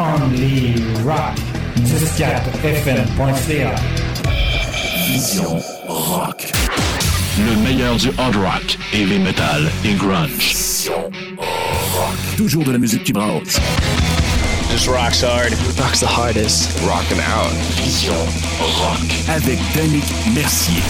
Only Rock. 104fm.ca. Vision Rock. Le meilleur du hard rock, heavy metal et grunge. Vision Rock. Toujours de la musique qui brasse. Just rocks hard. Rocks the hardest. Rockin' out. Vision Rock. Avec Danick Mercier.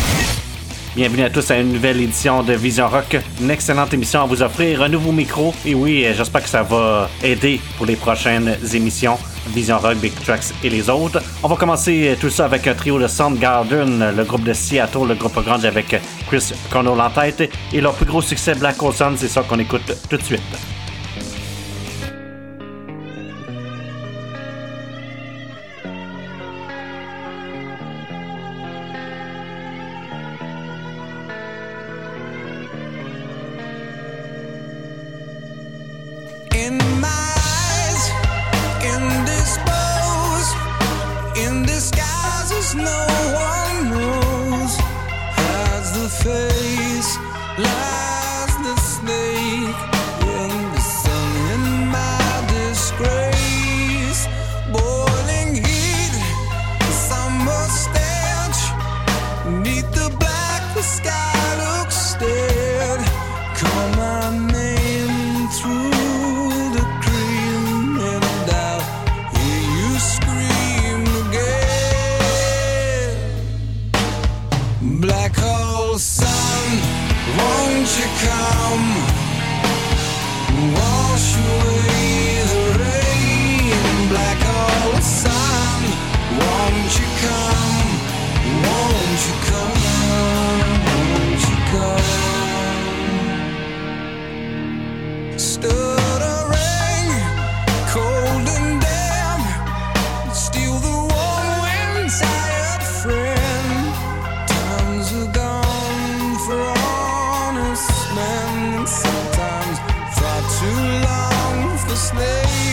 Bienvenue à tous à une nouvelle édition de Vision Rock. Une excellente émission à vous offrir, un nouveau micro. Et oui, euh, j'espère que ça va aider pour les prochaines émissions. Vision Rock, Big Tracks et les autres. On va commencer tout ça avec un trio de Soundgarden, le groupe de Seattle, le groupe grunge avec Chris Cornell en tête. Et leur plus gros succès, Black Sun, c'est ça qu'on écoute tout de suite. the snake.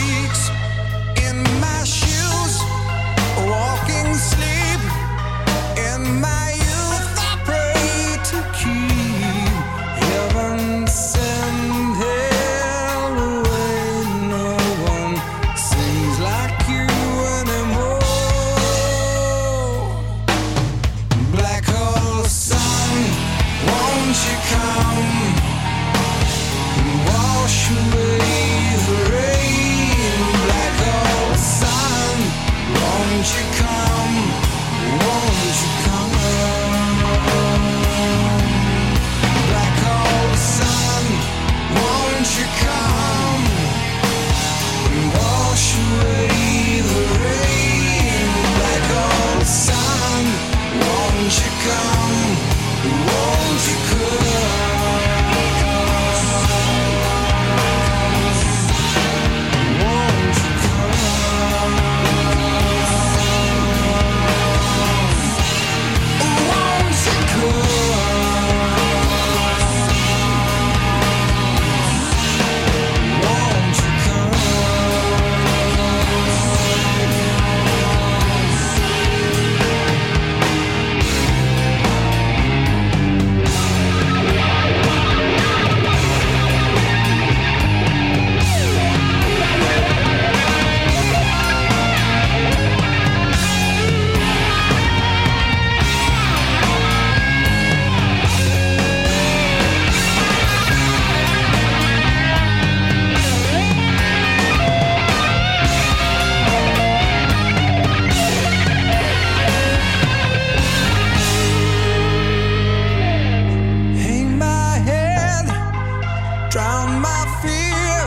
my fear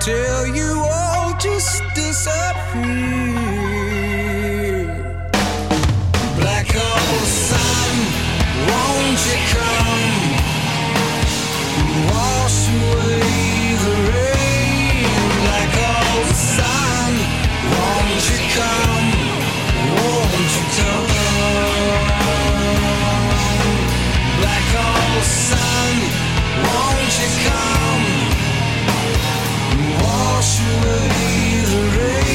till you all just disappear. Black hole sun, won't you come? Wash away the rain. Black hole sun, won't you come? Won't you come? Black hole sun. Won't you come? Naturally, the rain.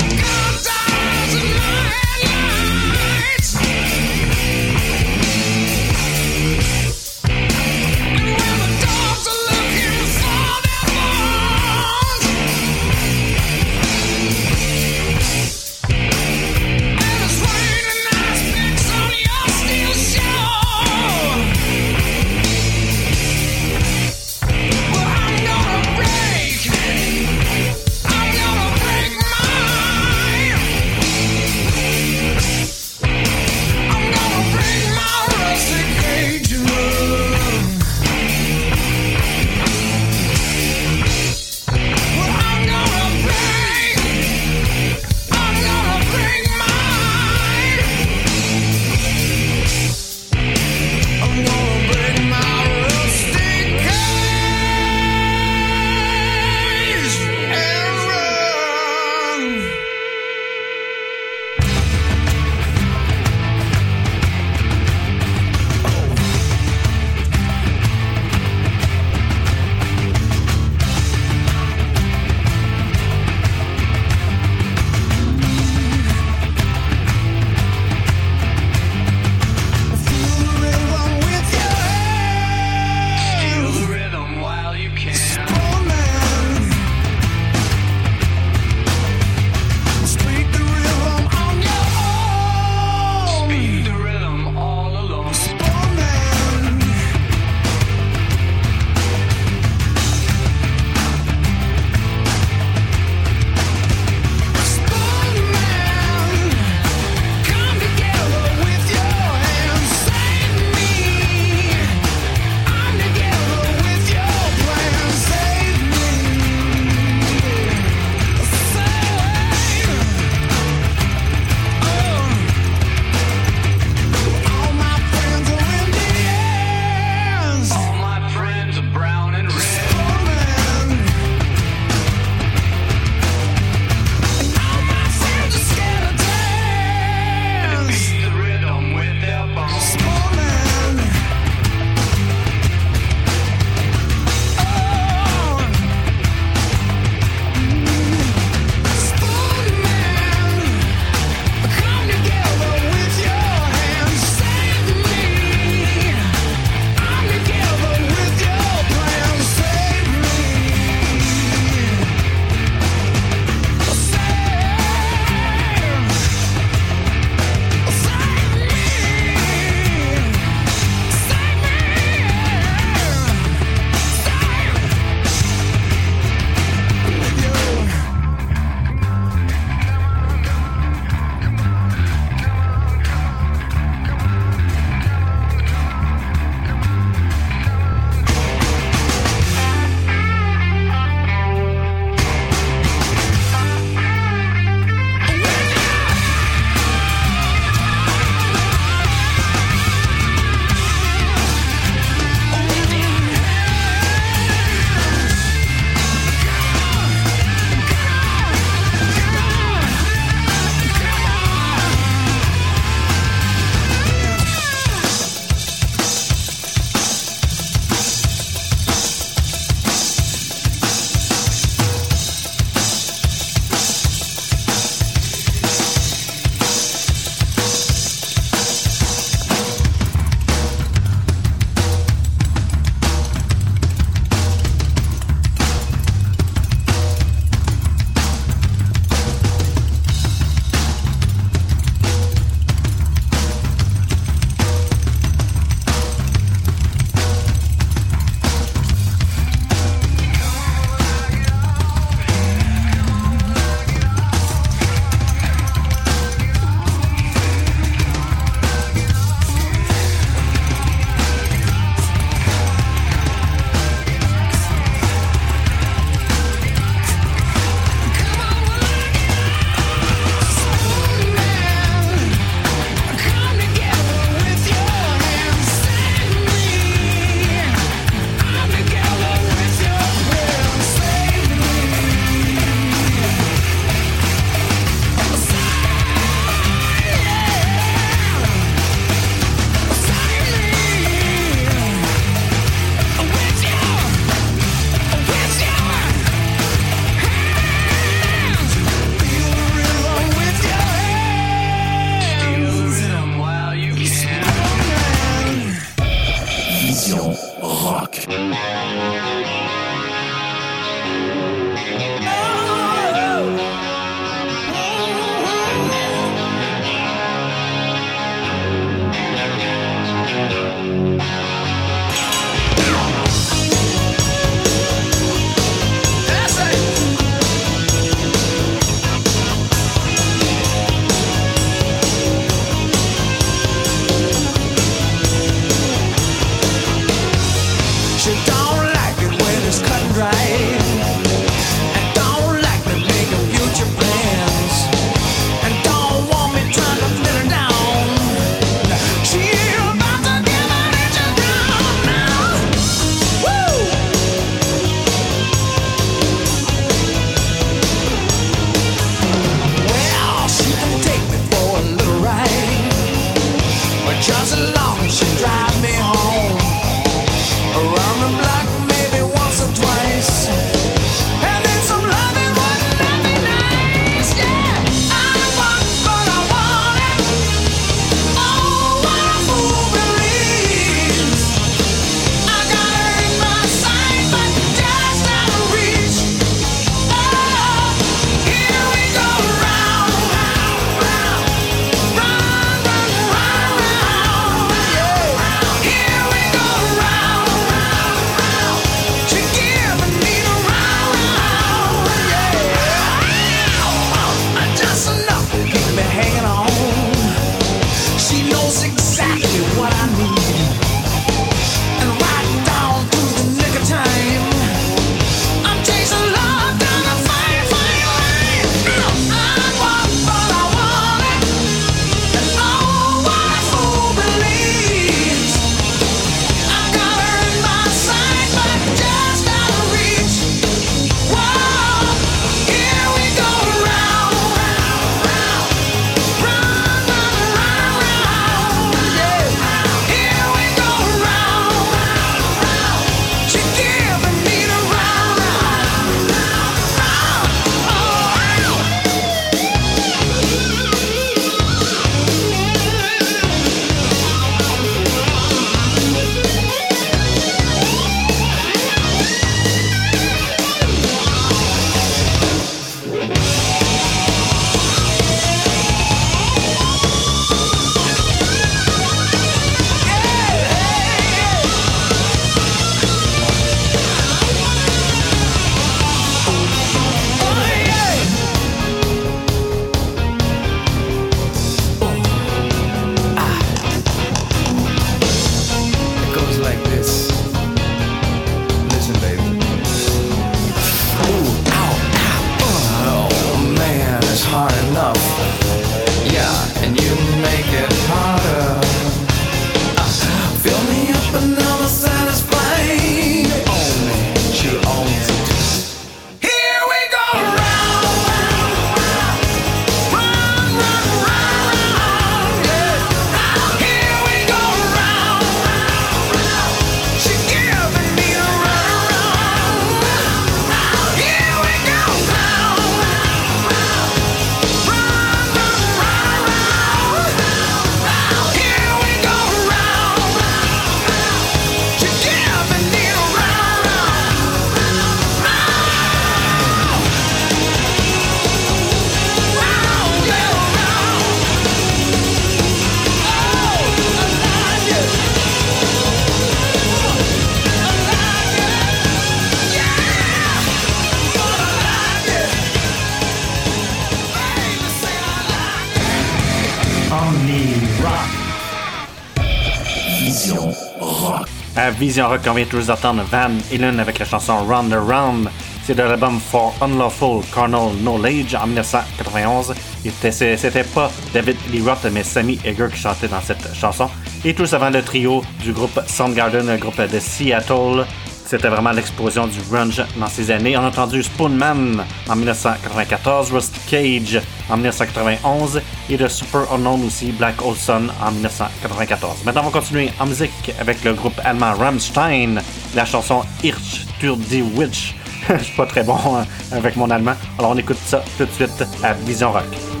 Vision Rock, on vient tous d'entendre Van Halen avec la chanson Round Around. C'est de l'album For Unlawful Carnal Knowledge en 1991. C'était pas David Lee Roth, mais Sammy Egger qui chantait dans cette chanson. Et tous avant le trio du groupe Soundgarden, un groupe de Seattle, c'était vraiment l'explosion du grunge dans ces années. On a entendu Spoonman en 1994, Rust Cage en 1991 et le Super Unknown aussi, Black Olson en 1994. Maintenant, on va continuer en musique avec le groupe allemand Rammstein, la chanson Hirsch für die Witch. Je suis pas très bon hein, avec mon allemand, alors on écoute ça tout de suite à Vision Rock.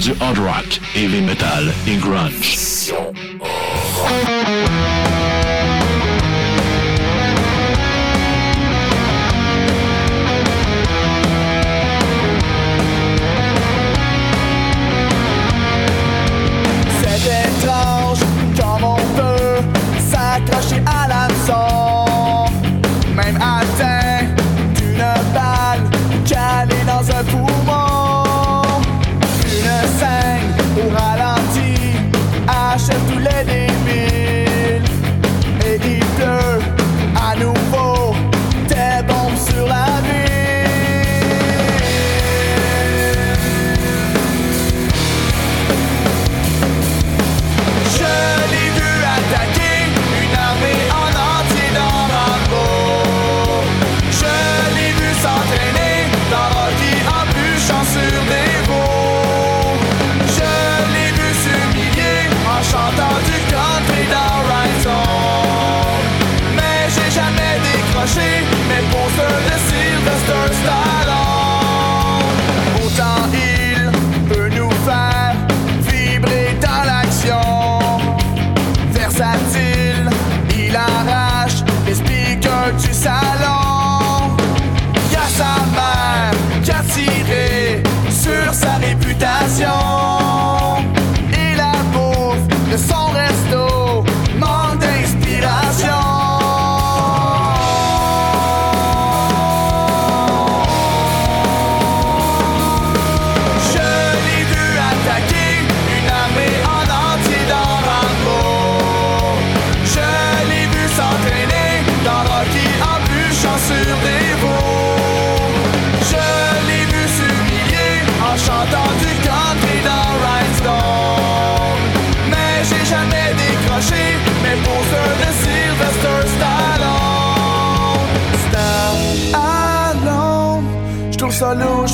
Du hard rock, heavy metal et grunge.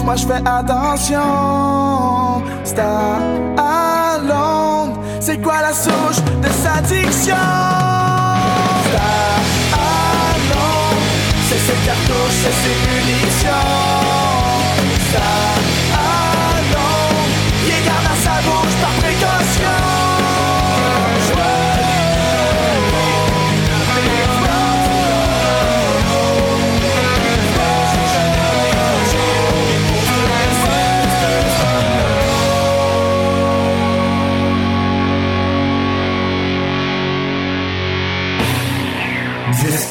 Moi je fais attention. Stallone, c'est quoi la souche de sa diction? Stallone, c'est ses cartouches, c'est ses munitions. Stallone, il garde à sa bouche par précaution.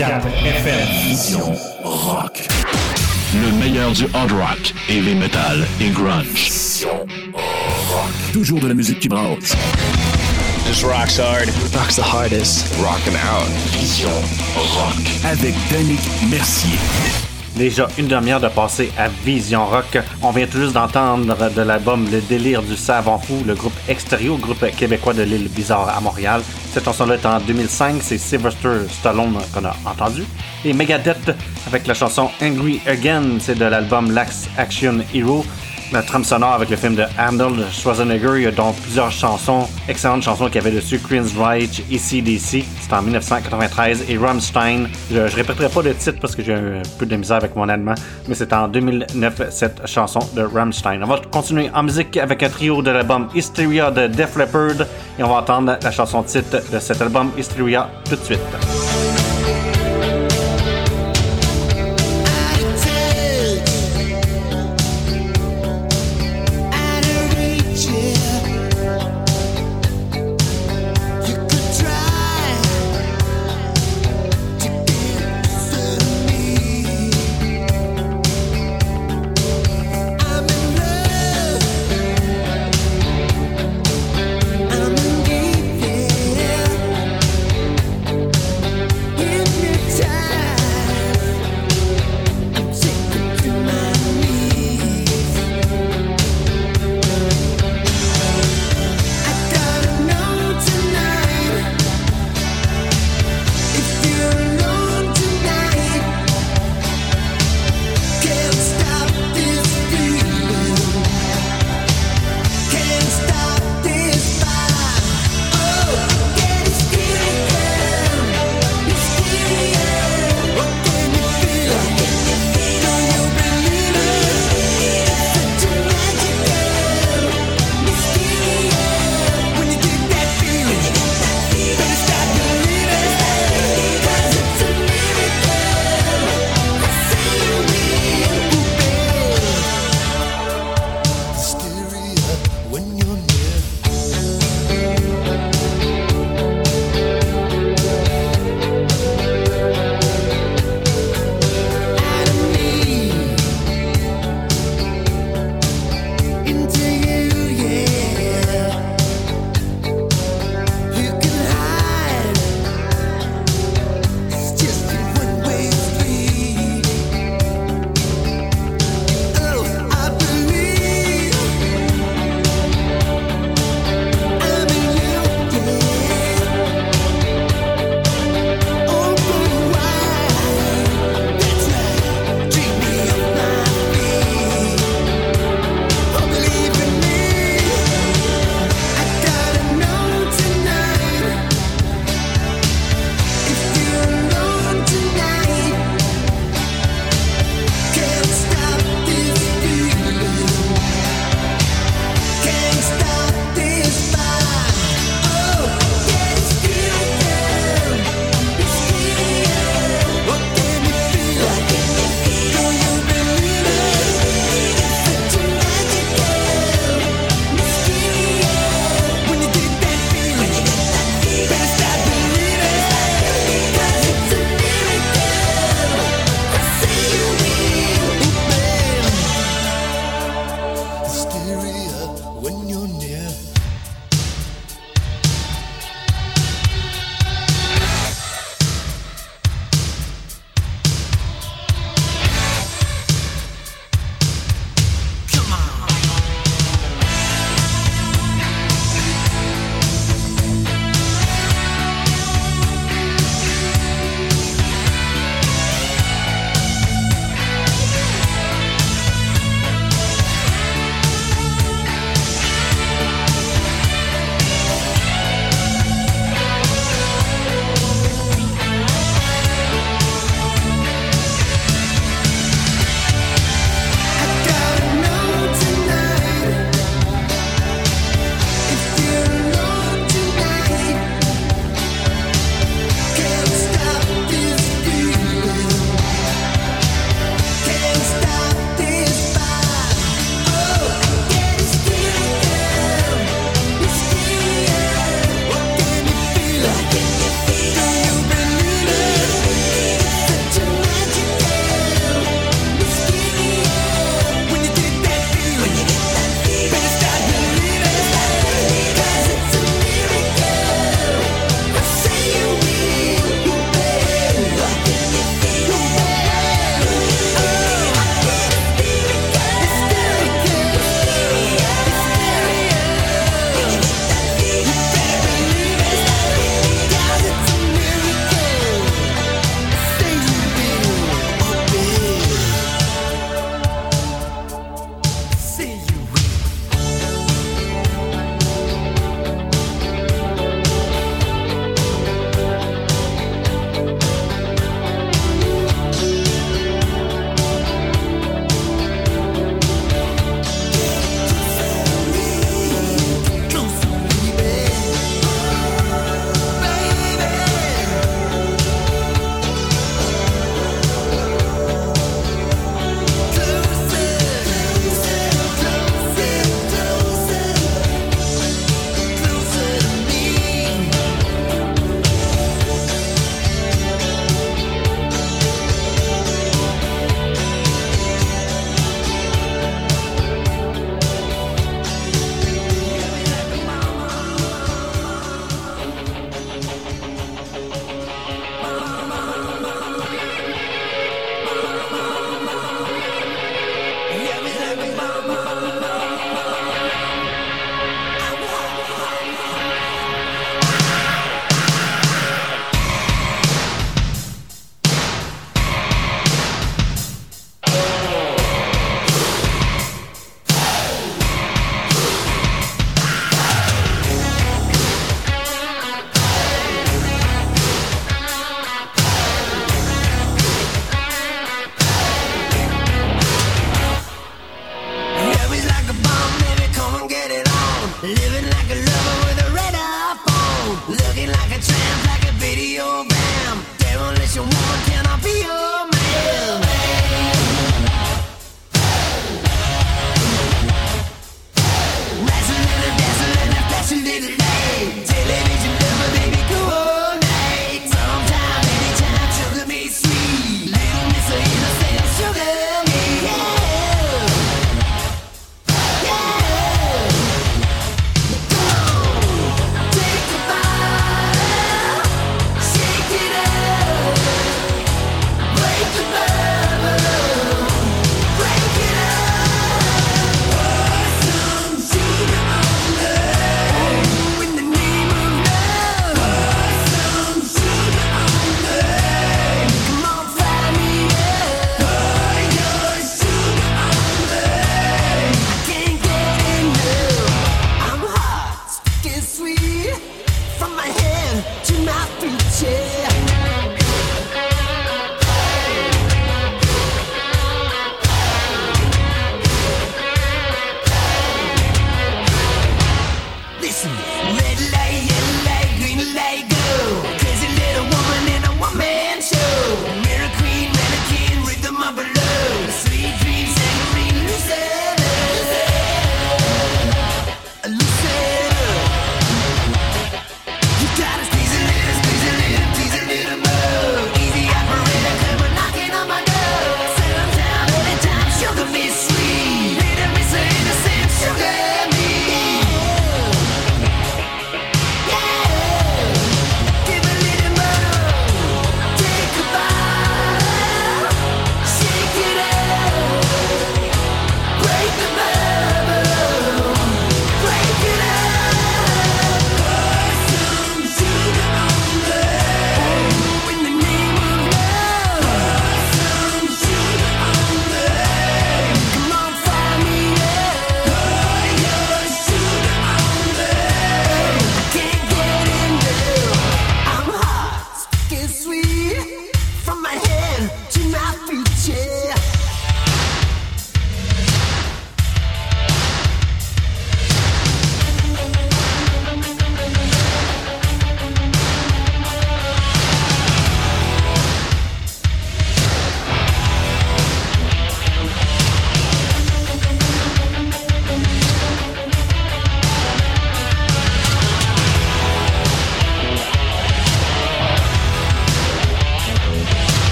Vision rock. Le meilleur du hard rock, heavy metal et grunge. Toujours de la musique qui brasse. This rocks hard. Rock's the hardest. Rocking out. Vision rock. Avec Danick Mercier. Déjà une demi-heure de passer à Vision Rock. On vient tout juste d'entendre de l'album Le délire du savant fou, le groupe Extérieur, groupe québécois de l'île Bizarre à Montréal. Cette chanson-là est en 2005, c'est Sylvester Stallone qu'on a entendu. Et Megadeth avec la chanson Angry Again, c'est de l'album Lax Action Hero. La trame sonore avec le film de Arnold Schwarzenegger. Il y a donc plusieurs chansons, excellentes chansons qu'il y avait dessus. Queen's Reich, ACDC, c'était en 1993. Et Rammstein, je, je répéterai pas le titre parce que j'ai un peu de misère avec mon allemand, mais c'était en 2009 cette chanson de Rammstein. On va continuer en musique avec un trio de l'album Hysteria de Def Leppard et on va entendre la chanson titre de cet album Hysteria tout de suite.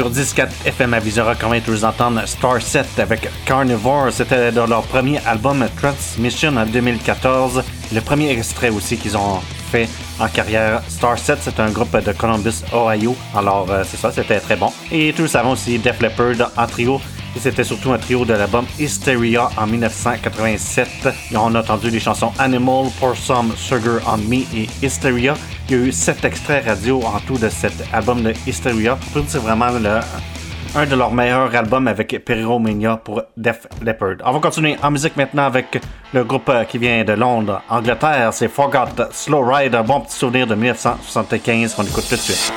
Sur 14 FM on vient de vous entendre Star 7 avec Carnivore. C'était dans leur premier album Transmission en 2014. Le premier extrait aussi qu'ils ont fait en carrière. Star 7, c'est un groupe de Columbus, Ohio. Alors, euh, c'est ça, c'était très bon. Et tout savons aussi Def Leppard en trio. Et c'était surtout un trio de l'album Hysteria en 1987. Et on a entendu les chansons Animal, Pour Some, Sugar on Me et Hysteria. Il y a eu sept extraits radio en tout de cet album de Hysteria. C'est vraiment le- un de leurs meilleurs albums avec Pyromania pour Def Leppard. On va continuer en musique maintenant avec le groupe euh, qui vient de Londres, Angleterre. C'est Forgot Slow Ride, un bon petit souvenir de 1975 qu'on écoute tout de suite.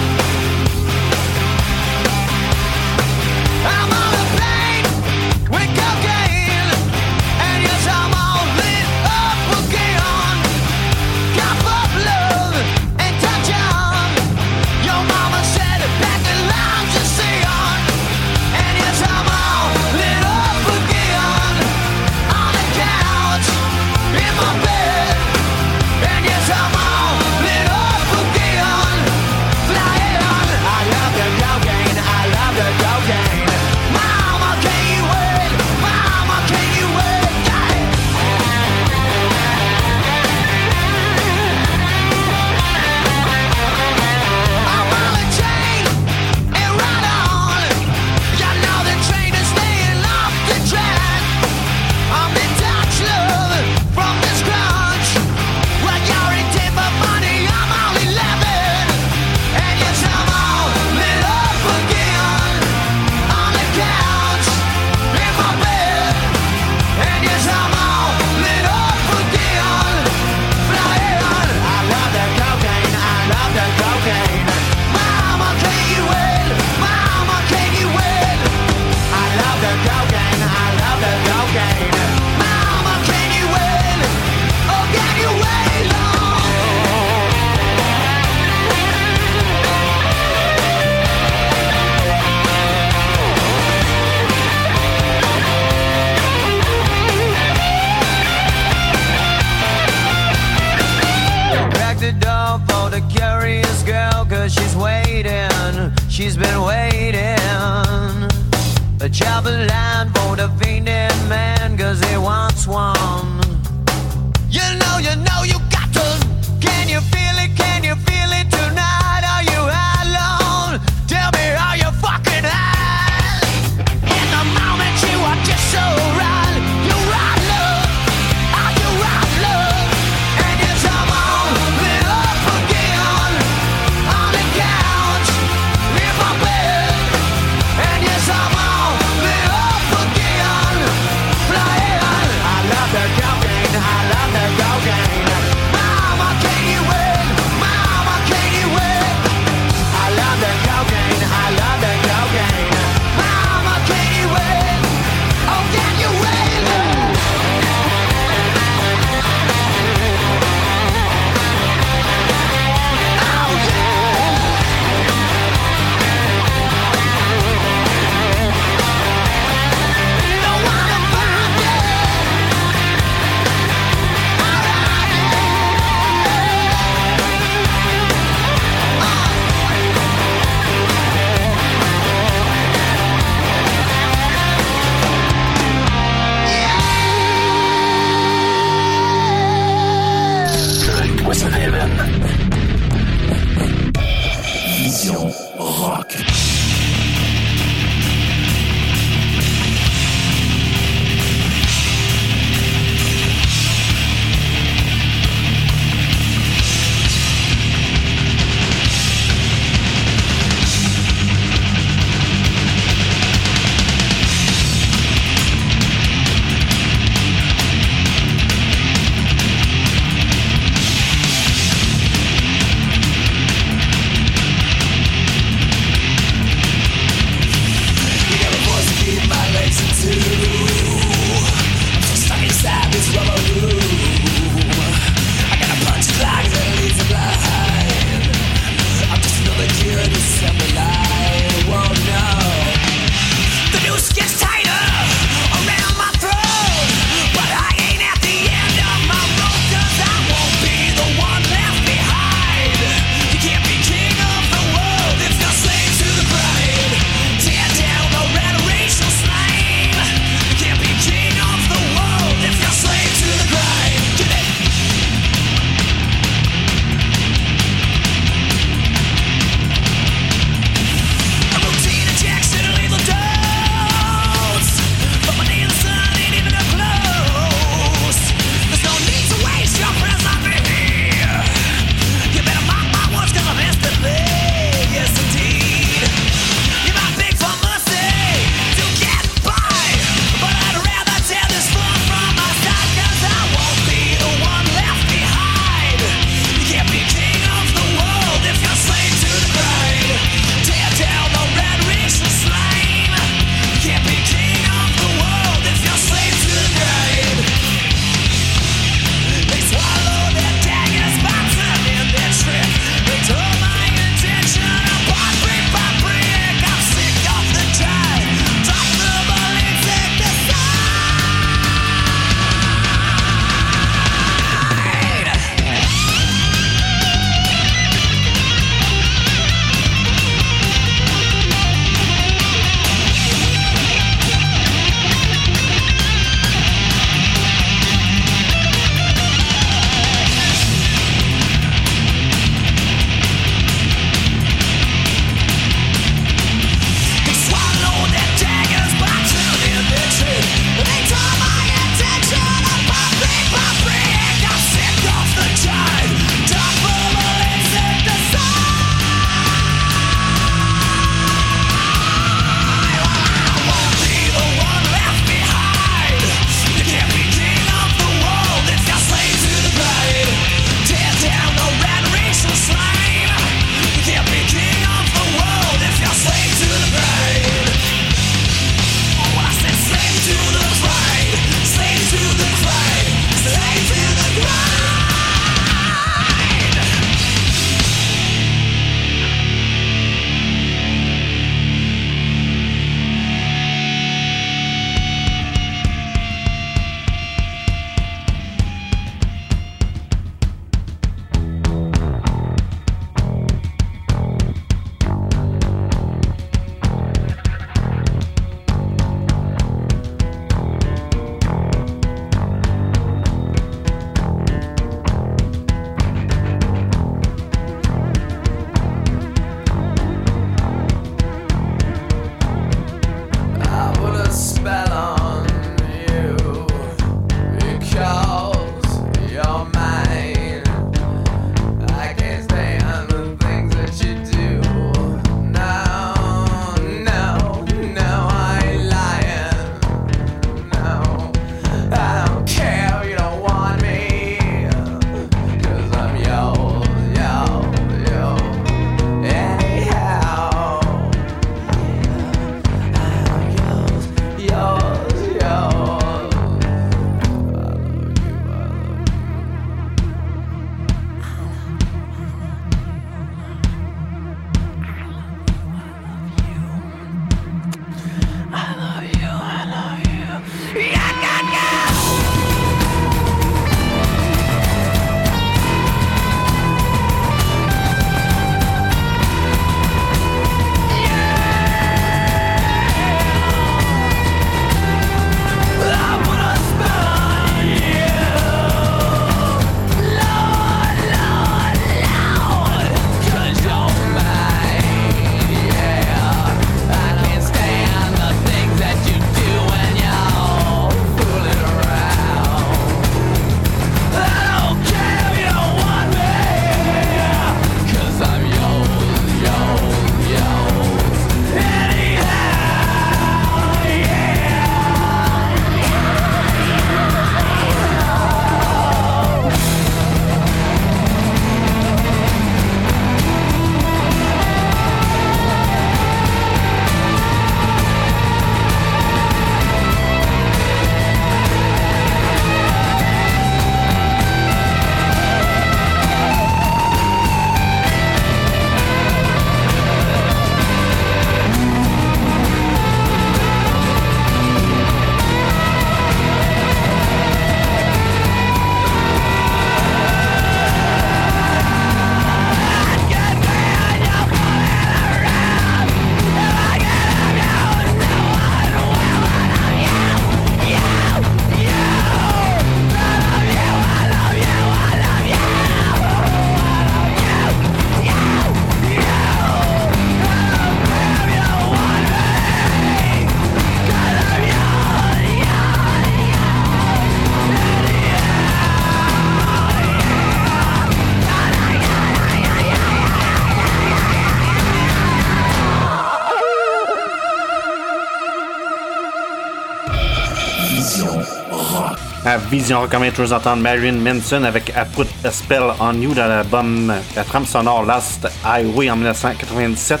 Rock. À Vision Rock, on vient toujours entendre Marion Manson avec I Put a Spell on You dans l'album La trame sonore Last Highway en 1997.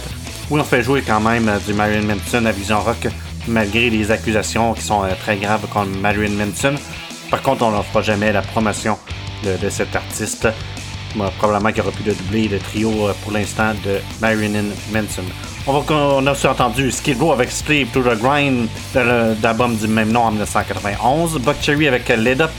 Oui, on fait jouer quand même euh, du Marion Manson à Vision Rock, malgré les accusations qui sont euh, très graves contre Marion Manson. Par contre, on n'en fera jamais la promotion de cet artiste. Probablement qu'il aurait pu le doubler le trio euh, pour l'instant de Marilyn Manson. On, va, on a aussi entendu Skid Row avec Slave to the Grind de l'album du même nom en 1991. Buck Cherry avec Led Up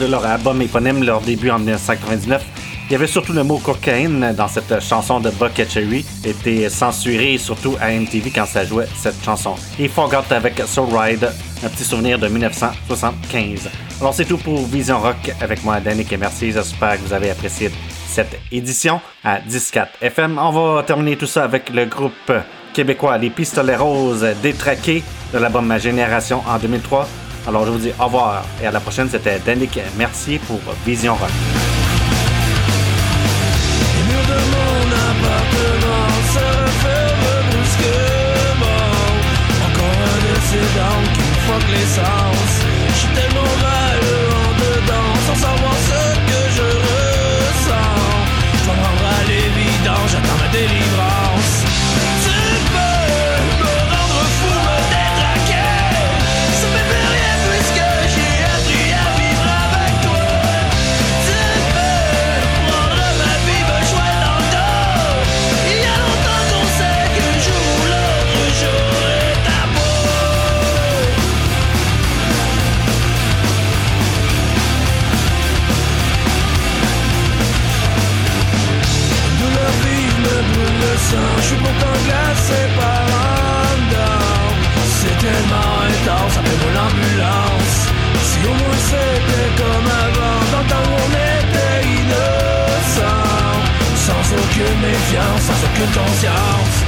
de leur album éponyme, leur début en 1999. Il y avait surtout le mot cocaïne dans cette chanson de Buck Cherry, était censuré surtout à MTV quand ça jouait cette chanson. Et Forgot avec Soul Ride, un petit souvenir de 1975. Alors c'est tout pour Vision Rock avec moi, Danick et merci. J'espère que vous avez apprécié cette édition à 14 FM. On va terminer tout ça avec le groupe québécois Les Pistolets Roses détraqués de l'album Ma Génération en 2003. Alors je vous dis au revoir et à la prochaine. C'était Danick Mercier pour Vision Rock. Qui me je suis pourtant glacé par un down. C'est tellement intense, appelle-moi l'ambulance. Si au moins c'était comme avant, dans le temps on était innocent. Sans aucune méfiance, sans aucune conscience.